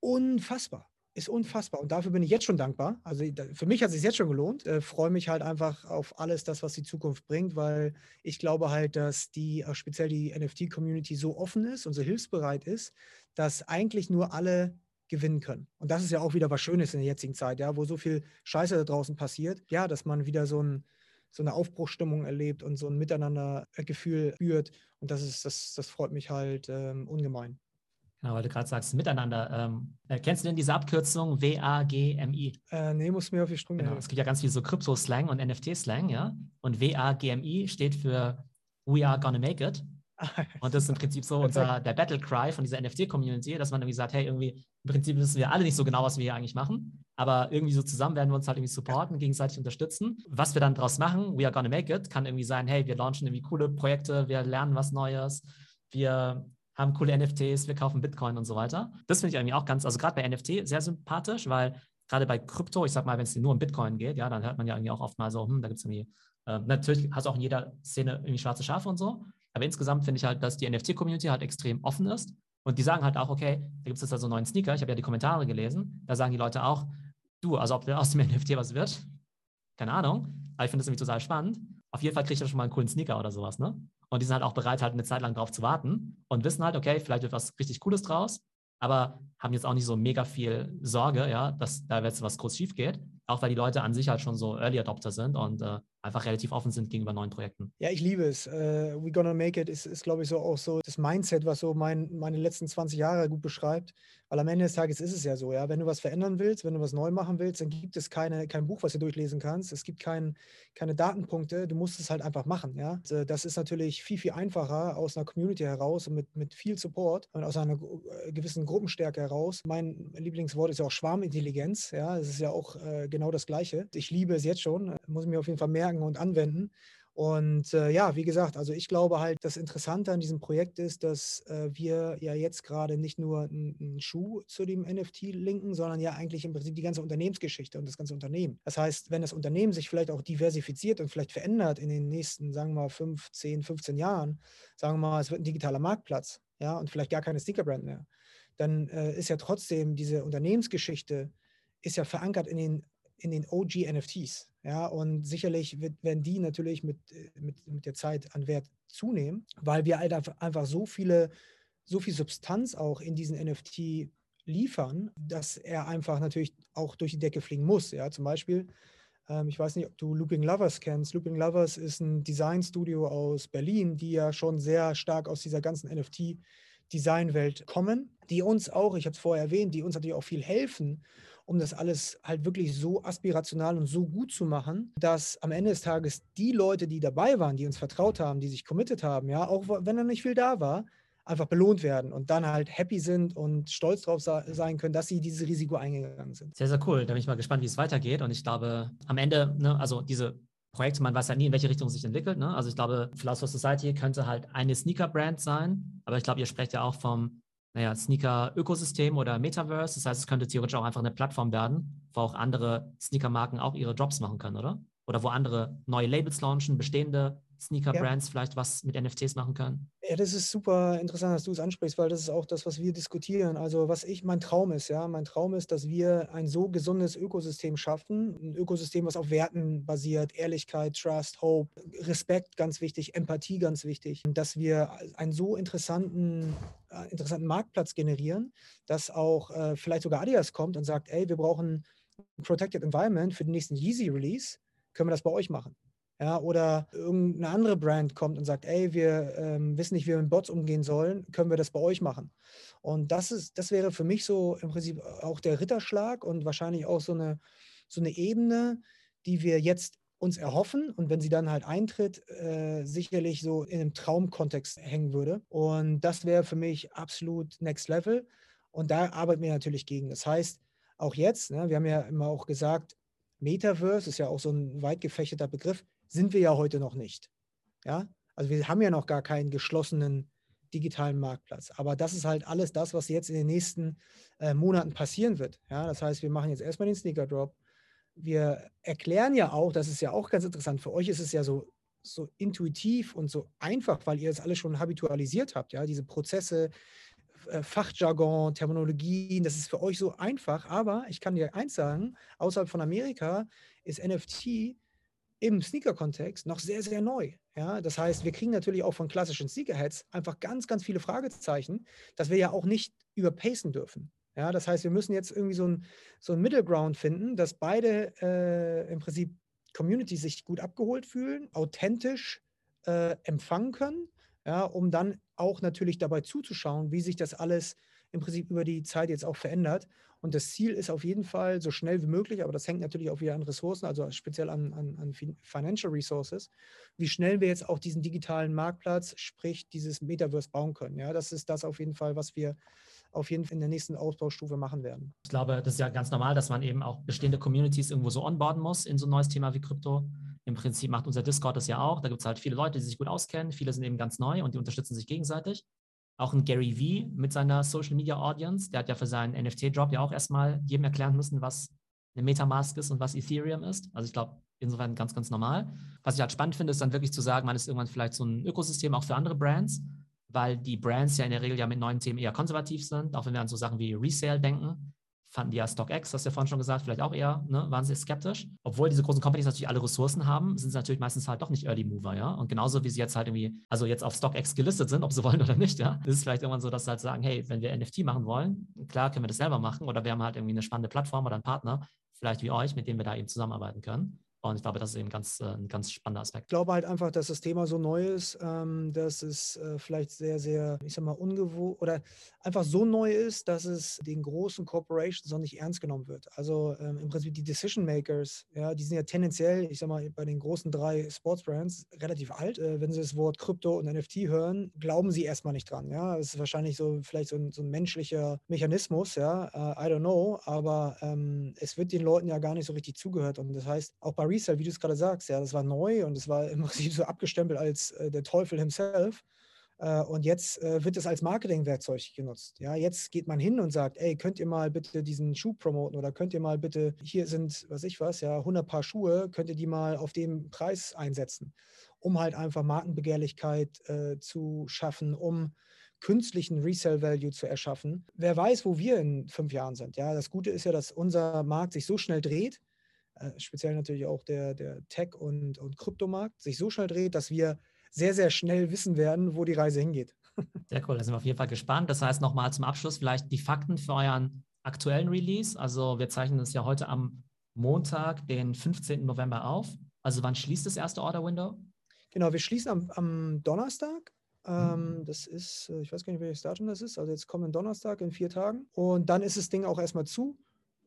unfassbar ist unfassbar. Und dafür bin ich jetzt schon dankbar. Also für mich hat es sich jetzt schon gelohnt. Äh, freue mich halt einfach auf alles das, was die Zukunft bringt, weil ich glaube halt, dass die, äh, speziell die NFT-Community so offen ist und so hilfsbereit ist, dass eigentlich nur alle gewinnen können. Und das ist ja auch wieder was Schönes in der jetzigen Zeit, ja, wo so viel Scheiße da draußen passiert. Ja, dass man wieder so, ein, so eine Aufbruchstimmung erlebt und so ein Miteinander-Gefühl spürt. Und das ist, das, das freut mich halt ähm, ungemein. Genau, weil du gerade sagst, miteinander. Ähm, äh, kennst du denn diese Abkürzung WAGMI? Äh, nee, muss mir auf die Sprünge genau, Es gibt ja ganz viel so Krypto-Slang und NFT-Slang, ja. Und WAGMI steht für We are gonna make it. Und das ist im Prinzip so unser, der Battle Cry von dieser NFT-Community, dass man irgendwie sagt, hey, irgendwie, im Prinzip wissen wir alle nicht so genau, was wir hier eigentlich machen, aber irgendwie so zusammen werden wir uns halt irgendwie supporten, gegenseitig unterstützen. Was wir dann daraus machen, we are gonna make it, kann irgendwie sein, hey, wir launchen irgendwie coole Projekte, wir lernen was Neues, wir haben coole NFTs, wir kaufen Bitcoin und so weiter. Das finde ich irgendwie auch ganz, also gerade bei NFT sehr sympathisch, weil gerade bei Krypto, ich sag mal, wenn es nur um Bitcoin geht, ja, dann hört man ja irgendwie auch oft mal so, hm, da gibt es irgendwie, äh, natürlich hast du auch in jeder Szene irgendwie schwarze Schafe und so, aber insgesamt finde ich halt, dass die NFT-Community halt extrem offen ist und die sagen halt auch, okay, da gibt es jetzt also einen neuen Sneaker, ich habe ja die Kommentare gelesen, da sagen die Leute auch, du, also ob aus dem [LAUGHS] NFT was wird, keine Ahnung, aber ich finde das irgendwie total spannend. Auf jeden Fall kriegt er schon mal einen coolen Sneaker oder sowas, ne? Und die sind halt auch bereit, halt eine Zeit lang drauf zu warten und wissen halt, okay, vielleicht wird was richtig Cooles draus, aber haben jetzt auch nicht so mega viel Sorge, ja, dass da jetzt was groß schief geht. Auch weil die Leute an sich halt schon so Early Adopter sind und äh, einfach relativ offen sind gegenüber neuen Projekten. Ja, ich liebe es. Uh, We Gonna Make It ist, ist glaube ich, so auch so das Mindset, was so mein, meine letzten 20 Jahre gut beschreibt. Weil am Ende des Tages ist es ja so, ja, wenn du was verändern willst, wenn du was neu machen willst, dann gibt es keine, kein Buch, was du durchlesen kannst. Es gibt kein, keine Datenpunkte. Du musst es halt einfach machen, ja. Und, äh, das ist natürlich viel, viel einfacher aus einer Community heraus und mit, mit viel Support und aus einer äh, gewissen Gruppenstärke heraus. Mein Lieblingswort ist ja auch Schwarmintelligenz, ja. Das ist ja auch äh, genau das Gleiche. Ich liebe es jetzt schon, muss ich mir auf jeden Fall merken und anwenden. Und äh, ja, wie gesagt, also ich glaube halt, das Interessante an diesem Projekt ist, dass äh, wir ja jetzt gerade nicht nur einen Schuh zu dem NFT linken, sondern ja eigentlich im Prinzip die ganze Unternehmensgeschichte und das ganze Unternehmen. Das heißt, wenn das Unternehmen sich vielleicht auch diversifiziert und vielleicht verändert in den nächsten, sagen wir mal, 5, 10, 15 Jahren, sagen wir mal, es wird ein digitaler Marktplatz, ja, und vielleicht gar keine Sneaker-Brand mehr, dann äh, ist ja trotzdem diese Unternehmensgeschichte ist ja verankert in den in den OG-NFTs. Ja, und sicherlich wird, werden die natürlich mit, äh, mit, mit der Zeit an Wert zunehmen, weil wir halt einfach so viele, so viel Substanz auch in diesen NFT liefern, dass er einfach natürlich auch durch die Decke fliegen muss. Ja, zum Beispiel, ähm, ich weiß nicht, ob du Looping Lovers kennst. Looping Lovers ist ein Designstudio aus Berlin, die ja schon sehr stark aus dieser ganzen NFT Designwelt kommen, die uns auch, ich habe es vorher erwähnt, die uns natürlich auch viel helfen um das alles halt wirklich so aspirational und so gut zu machen, dass am Ende des Tages die Leute, die dabei waren, die uns vertraut haben, die sich committed haben, ja, auch wenn da nicht viel da war, einfach belohnt werden und dann halt happy sind und stolz drauf sein können, dass sie dieses Risiko eingegangen sind. Sehr, sehr cool. Da bin ich mal gespannt, wie es weitergeht. Und ich glaube, am Ende, ne, also diese Projekte, man weiß ja nie, in welche Richtung es sich entwickelt. Ne? Also ich glaube, Philosopher Society könnte halt eine Sneaker-Brand sein, aber ich glaube, ihr sprecht ja auch vom naja, Sneaker-Ökosystem oder Metaverse. Das heißt, es könnte theoretisch auch einfach eine Plattform werden, wo auch andere Sneaker-Marken auch ihre Drops machen können, oder? Oder wo andere neue Labels launchen, bestehende Sneaker-Brands ja. vielleicht was mit NFTs machen können? Ja, das ist super interessant, dass du es ansprichst, weil das ist auch das, was wir diskutieren. Also was ich, mein Traum ist, ja, mein Traum ist, dass wir ein so gesundes Ökosystem schaffen, ein Ökosystem, was auf Werten basiert, Ehrlichkeit, Trust, Hope, Respekt, ganz wichtig, Empathie, ganz wichtig, dass wir einen so interessanten, interessanten Marktplatz generieren, dass auch äh, vielleicht sogar Adidas kommt und sagt, ey, wir brauchen ein Protected Environment für den nächsten Yeezy Release, können wir das bei euch machen? Ja, oder irgendeine andere Brand kommt und sagt, ey, wir ähm, wissen nicht, wie wir mit Bots umgehen sollen, können wir das bei euch machen? Und das ist, das wäre für mich so im Prinzip auch der Ritterschlag und wahrscheinlich auch so eine, so eine Ebene, die wir jetzt uns erhoffen und wenn sie dann halt eintritt, äh, sicherlich so in einem Traumkontext hängen würde. Und das wäre für mich absolut Next Level. Und da arbeiten wir natürlich gegen. Das heißt, auch jetzt, ne, wir haben ja immer auch gesagt, Metaverse ist ja auch so ein weit gefächerter Begriff sind wir ja heute noch nicht. Ja, also wir haben ja noch gar keinen geschlossenen digitalen Marktplatz. Aber das ist halt alles das, was jetzt in den nächsten äh, Monaten passieren wird. Ja, das heißt, wir machen jetzt erstmal den Sneaker Drop. Wir erklären ja auch, das ist ja auch ganz interessant, für euch ist es ja so, so intuitiv und so einfach, weil ihr das alles schon habitualisiert habt, ja, diese Prozesse, äh, Fachjargon, Terminologien, das ist für euch so einfach, aber ich kann dir eins sagen, außerhalb von Amerika ist NFT im Sneaker-Kontext noch sehr, sehr neu. Ja, das heißt, wir kriegen natürlich auch von klassischen Sneakerheads einfach ganz, ganz viele Fragezeichen, dass wir ja auch nicht überpacen dürfen. Ja, das heißt, wir müssen jetzt irgendwie so ein, so ein Middle Ground finden, dass beide äh, im Prinzip Communities sich gut abgeholt fühlen, authentisch äh, empfangen können, ja, um dann auch natürlich dabei zuzuschauen, wie sich das alles im Prinzip über die Zeit jetzt auch verändert. Und das Ziel ist auf jeden Fall so schnell wie möglich, aber das hängt natürlich auch wieder an Ressourcen, also speziell an, an, an Financial Resources, wie schnell wir jetzt auch diesen digitalen Marktplatz, sprich dieses Metaverse bauen können. Ja, das ist das auf jeden Fall, was wir auf jeden Fall in der nächsten Ausbaustufe machen werden. Ich glaube, das ist ja ganz normal, dass man eben auch bestehende Communities irgendwo so onboarden muss in so ein neues Thema wie Krypto. Im Prinzip macht unser Discord das ja auch. Da gibt es halt viele Leute, die sich gut auskennen. Viele sind eben ganz neu und die unterstützen sich gegenseitig. Auch ein Gary Vee mit seiner Social Media Audience, der hat ja für seinen NFT-Drop ja auch erstmal jedem erklären müssen, was eine Metamask ist und was Ethereum ist. Also ich glaube, insofern ganz, ganz normal. Was ich halt spannend finde, ist dann wirklich zu sagen, man ist irgendwann vielleicht so ein Ökosystem auch für andere Brands, weil die Brands ja in der Regel ja mit neuen Themen eher konservativ sind, auch wenn wir an so Sachen wie Resale denken fanden die ja StockX, hast du ja vorhin schon gesagt, vielleicht auch eher, ne, waren sie skeptisch. Obwohl diese großen Companies natürlich alle Ressourcen haben, sind sie natürlich meistens halt doch nicht Early Mover, ja. Und genauso wie sie jetzt halt irgendwie, also jetzt auf StockX gelistet sind, ob sie [LAUGHS] wollen oder nicht, ja, ist es vielleicht irgendwann so, dass sie halt sagen, hey, wenn wir NFT machen wollen, klar können wir das selber machen oder wir haben halt irgendwie eine spannende Plattform oder einen Partner, vielleicht wie euch, mit dem wir da eben zusammenarbeiten können. Und ich glaube, das ist eben ganz, äh, ein ganz spannender Aspekt. Ich glaube halt einfach, dass das Thema so neu ist, ähm, dass es äh, vielleicht sehr, sehr, ich sag mal, ungewohnt oder einfach so neu ist, dass es den großen Corporations noch nicht ernst genommen wird. Also ähm, im Prinzip die Decision Makers, ja, die sind ja tendenziell, ich sag mal, bei den großen drei Sportsbrands relativ alt. Äh, wenn sie das Wort Krypto und NFT hören, glauben sie erstmal nicht dran. Ja, es ist wahrscheinlich so vielleicht so ein, so ein menschlicher Mechanismus, ja, uh, I don't know, aber ähm, es wird den Leuten ja gar nicht so richtig zugehört. Und das heißt, auch bei Resale, wie du es gerade sagst, ja, das war neu und es war im Prinzip so abgestempelt als äh, der Teufel himself. Äh, und jetzt äh, wird es als Marketingwerkzeug genutzt. Ja, jetzt geht man hin und sagt, ey, könnt ihr mal bitte diesen Schuh promoten oder könnt ihr mal bitte, hier sind, was ich was, ja, 100 Paar Schuhe, könnt ihr die mal auf dem Preis einsetzen, um halt einfach Markenbegehrlichkeit äh, zu schaffen, um künstlichen Resale-Value zu erschaffen. Wer weiß, wo wir in fünf Jahren sind. Ja, das Gute ist ja, dass unser Markt sich so schnell dreht, äh, speziell natürlich auch der, der Tech- und, und Kryptomarkt, sich so schnell dreht, dass wir sehr, sehr schnell wissen werden, wo die Reise hingeht. [LAUGHS] Sehr cool, da sind wir auf jeden Fall gespannt. Das heißt, nochmal zum Abschluss vielleicht die Fakten für euren aktuellen Release. Also wir zeichnen das ja heute am Montag, den 15. November auf. Also wann schließt das erste Order-Window? Genau, wir schließen am, am Donnerstag. Ähm, mhm. Das ist, äh, ich weiß gar nicht, welches Datum das ist. Also jetzt kommen Donnerstag in vier Tagen. Und dann ist das Ding auch erstmal zu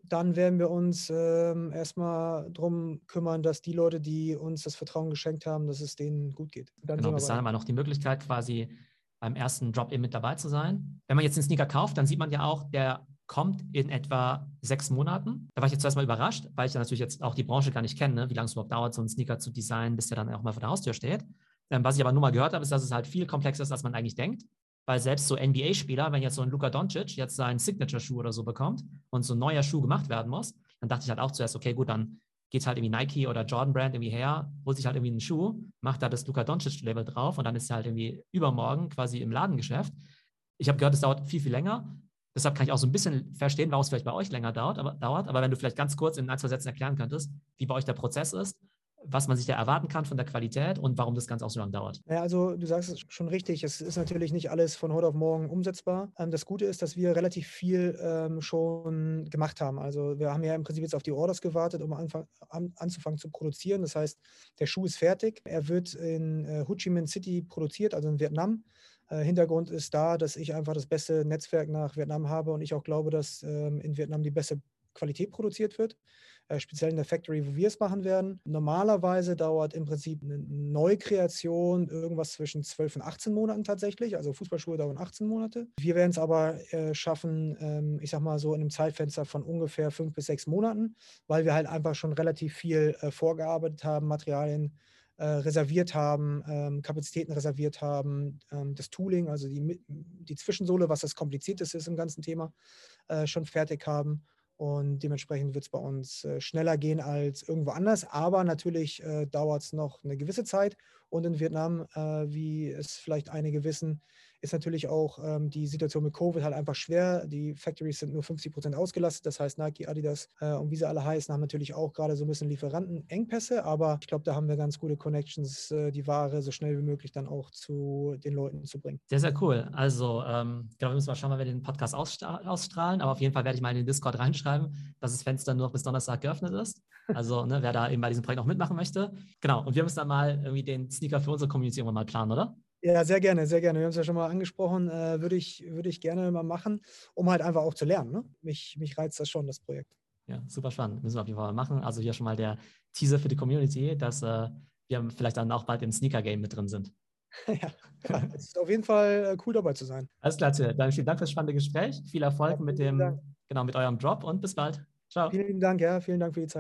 dann werden wir uns ähm, erstmal darum kümmern, dass die Leute, die uns das Vertrauen geschenkt haben, dass es denen gut geht. Dann genau, bis dahin haben wir noch die Möglichkeit, quasi beim ersten Drop-In mit dabei zu sein. Wenn man jetzt den Sneaker kauft, dann sieht man ja auch, der kommt in etwa sechs Monaten. Da war ich jetzt zuerst mal überrascht, weil ich ja natürlich jetzt auch die Branche gar nicht kenne, ne? wie lange es überhaupt dauert, so einen Sneaker zu designen, bis der dann auch mal vor der Haustür steht. Ähm, was ich aber nur mal gehört habe, ist, dass es halt viel komplexer ist, als man eigentlich denkt. Weil selbst so NBA-Spieler, wenn jetzt so ein Luka Doncic jetzt seinen Signature-Schuh oder so bekommt und so ein neuer Schuh gemacht werden muss, dann dachte ich halt auch zuerst, okay, gut, dann geht halt irgendwie Nike oder Jordan Brand irgendwie her, holt sich halt irgendwie einen Schuh, macht da das Luka Doncic-Label drauf und dann ist er halt irgendwie übermorgen quasi im Ladengeschäft. Ich habe gehört, es dauert viel, viel länger. Deshalb kann ich auch so ein bisschen verstehen, warum es vielleicht bei euch länger dauert aber, dauert. aber wenn du vielleicht ganz kurz in ein, zwei Sätzen erklären könntest, wie bei euch der Prozess ist was man sich da erwarten kann von der Qualität und warum das Ganze auch so lange dauert. Ja, also du sagst es schon richtig, es ist natürlich nicht alles von heute auf morgen umsetzbar. Ähm, das Gute ist, dass wir relativ viel ähm, schon gemacht haben. Also wir haben ja im Prinzip jetzt auf die Orders gewartet, um anzufangen zu produzieren. Das heißt, der Schuh ist fertig. Er wird in äh, Ho Chi Minh City produziert, also in Vietnam. Äh, Hintergrund ist da, dass ich einfach das beste Netzwerk nach Vietnam habe und ich auch glaube, dass ähm, in Vietnam die beste Qualität produziert wird. Äh, speziell in der Factory, wo wir es machen werden. Normalerweise dauert im Prinzip eine Neukreation irgendwas zwischen 12 und 18 Monaten tatsächlich. Also Fußballschuhe dauern 18 Monate. Wir werden es aber äh, schaffen, ähm, ich sag mal so in einem Zeitfenster von ungefähr fünf bis sechs Monaten, weil wir halt einfach schon relativ viel äh, vorgearbeitet haben, Materialien äh, reserviert haben, ähm, Kapazitäten reserviert haben, ähm, das Tooling, also die, die Zwischensohle, was das Komplizierteste ist im ganzen Thema, äh, schon fertig haben und dementsprechend wird es bei uns äh, schneller gehen als irgendwo anders. Aber natürlich äh, dauert es noch eine gewisse Zeit. Und in Vietnam, äh, wie es vielleicht einige wissen, ist natürlich auch ähm, die Situation mit Covid halt einfach schwer. Die Factories sind nur 50 Prozent ausgelastet. Das heißt, Nike, Adidas äh, und wie sie alle heißen, haben natürlich auch gerade so ein bisschen Lieferantenengpässe. Aber ich glaube, da haben wir ganz gute Connections, äh, die Ware so schnell wie möglich dann auch zu den Leuten zu bringen. Sehr, sehr cool. Also, ähm, genau, wir müssen mal schauen, wann wir den Podcast ausstrahlen. Aber auf jeden Fall werde ich mal in den Discord reinschreiben, dass das Fenster nur noch bis Donnerstag geöffnet ist. Also, ne, wer da eben bei diesem Projekt auch mitmachen möchte. Genau. Und wir müssen dann mal irgendwie den Sneaker für unsere Community irgendwann mal planen, oder? Ja, sehr gerne, sehr gerne. Wir haben es ja schon mal angesprochen, äh, würde ich, würd ich gerne mal machen, um halt einfach auch zu lernen. Ne? Mich, mich reizt das schon, das Projekt. Ja, super spannend. Müssen wir auf jeden Fall mal machen. Also hier schon mal der Teaser für die Community, dass äh, wir vielleicht dann auch bald im Sneaker-Game mit drin sind. [LAUGHS] ja, es ist auf jeden Fall äh, cool dabei zu sein. Alles klar, Dann vielen Dank fürs spannende Gespräch. Viel Erfolg ja, mit dem, genau, mit eurem Drop und bis bald. Ciao. Vielen Dank, ja, vielen Dank für die Zeit.